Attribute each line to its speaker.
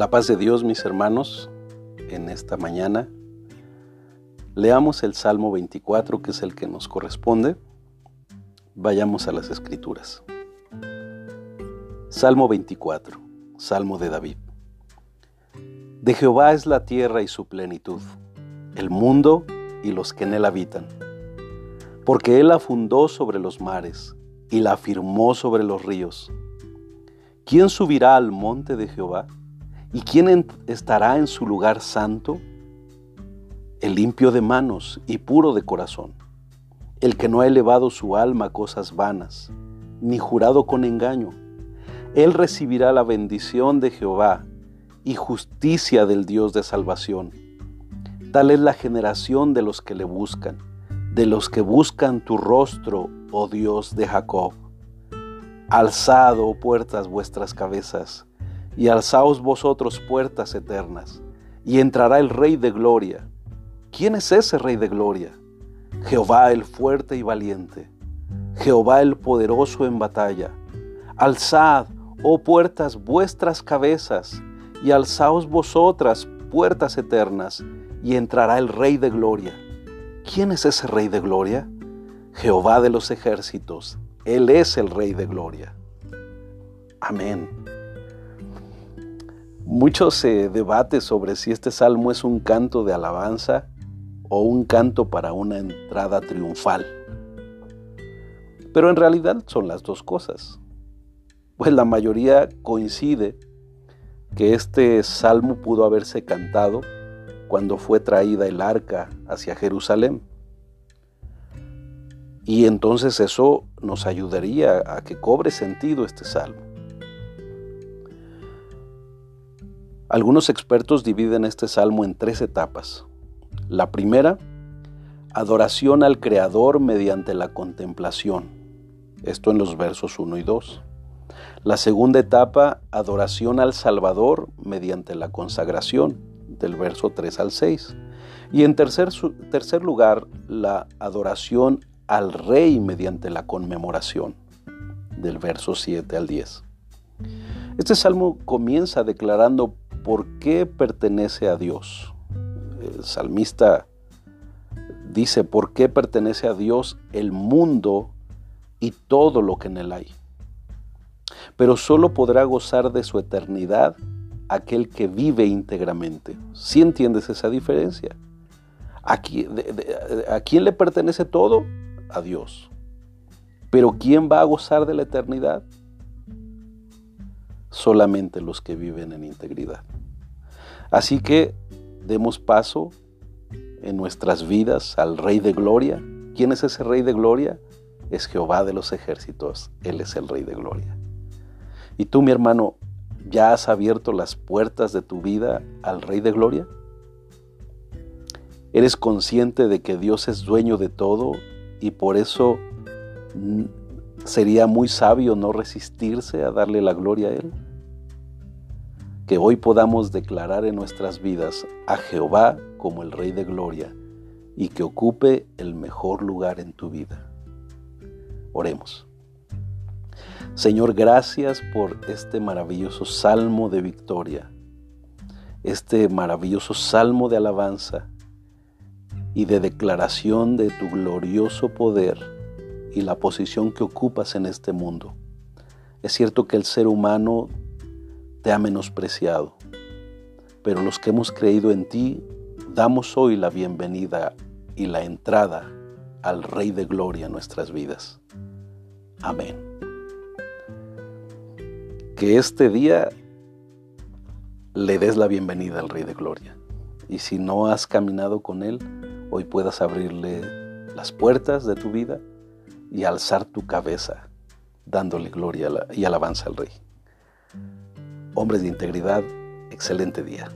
Speaker 1: La paz de Dios, mis hermanos, en esta mañana. Leamos el Salmo 24, que es el que nos corresponde. Vayamos a las escrituras. Salmo 24, Salmo de David. De Jehová es la tierra y su plenitud, el mundo y los que en él habitan. Porque él la fundó sobre los mares y la afirmó sobre los ríos. ¿Quién subirá al monte de Jehová? ¿Y quién estará en su lugar santo? El limpio de manos y puro de corazón, el que no ha elevado su alma a cosas vanas, ni jurado con engaño. Él recibirá la bendición de Jehová y justicia del Dios de salvación. Tal es la generación de los que le buscan, de los que buscan tu rostro, oh Dios de Jacob. Alzado, oh puertas, vuestras cabezas y alzaos vosotros puertas eternas, y entrará el Rey de Gloria. ¿Quién es ese Rey de Gloria? Jehová el fuerte y valiente, Jehová el poderoso en batalla. Alzad, oh puertas, vuestras cabezas, y alzaos vosotras puertas eternas, y entrará el Rey de Gloria. ¿Quién es ese Rey de Gloria? Jehová de los ejércitos, Él es el Rey de Gloria. Amén. Mucho se debate sobre si este salmo es un canto de alabanza o un canto para una entrada triunfal. Pero en realidad son las dos cosas. Pues la mayoría coincide que este salmo pudo haberse cantado cuando fue traída el arca hacia Jerusalén. Y entonces eso nos ayudaría a que cobre sentido este salmo. Algunos expertos dividen este salmo en tres etapas. La primera, adoración al Creador mediante la contemplación. Esto en los versos 1 y 2. La segunda etapa, adoración al Salvador mediante la consagración, del verso 3 al 6. Y en tercer, tercer lugar, la adoración al Rey mediante la conmemoración, del verso 7 al 10. Este salmo comienza declarando por qué pertenece a Dios. El salmista dice, ¿por qué pertenece a Dios el mundo y todo lo que en él hay? Pero solo podrá gozar de su eternidad aquel que vive íntegramente. ¿Sí entiendes esa diferencia? ¿A quién, ¿A quién le pertenece todo? A Dios. Pero ¿quién va a gozar de la eternidad? Solamente los que viven en integridad. Así que demos paso en nuestras vidas al Rey de Gloria. ¿Quién es ese Rey de Gloria? Es Jehová de los ejércitos. Él es el Rey de Gloria. Y tú, mi hermano, ¿ya has abierto las puertas de tu vida al Rey de Gloria? ¿Eres consciente de que Dios es dueño de todo y por eso sería muy sabio no resistirse a darle la gloria a Él? Que hoy podamos declarar en nuestras vidas a Jehová como el Rey de Gloria y que ocupe el mejor lugar en tu vida. Oremos. Señor, gracias por este maravilloso salmo de victoria, este maravilloso salmo de alabanza y de declaración de tu glorioso poder y la posición que ocupas en este mundo. Es cierto que el ser humano te ha menospreciado, pero los que hemos creído en ti, damos hoy la bienvenida y la entrada al Rey de Gloria en nuestras vidas. Amén. Que este día le des la bienvenida al Rey de Gloria. Y si no has caminado con Él, hoy puedas abrirle las puertas de tu vida y alzar tu cabeza, dándole gloria y alabanza al Rey. Hombres de integridad, excelente día.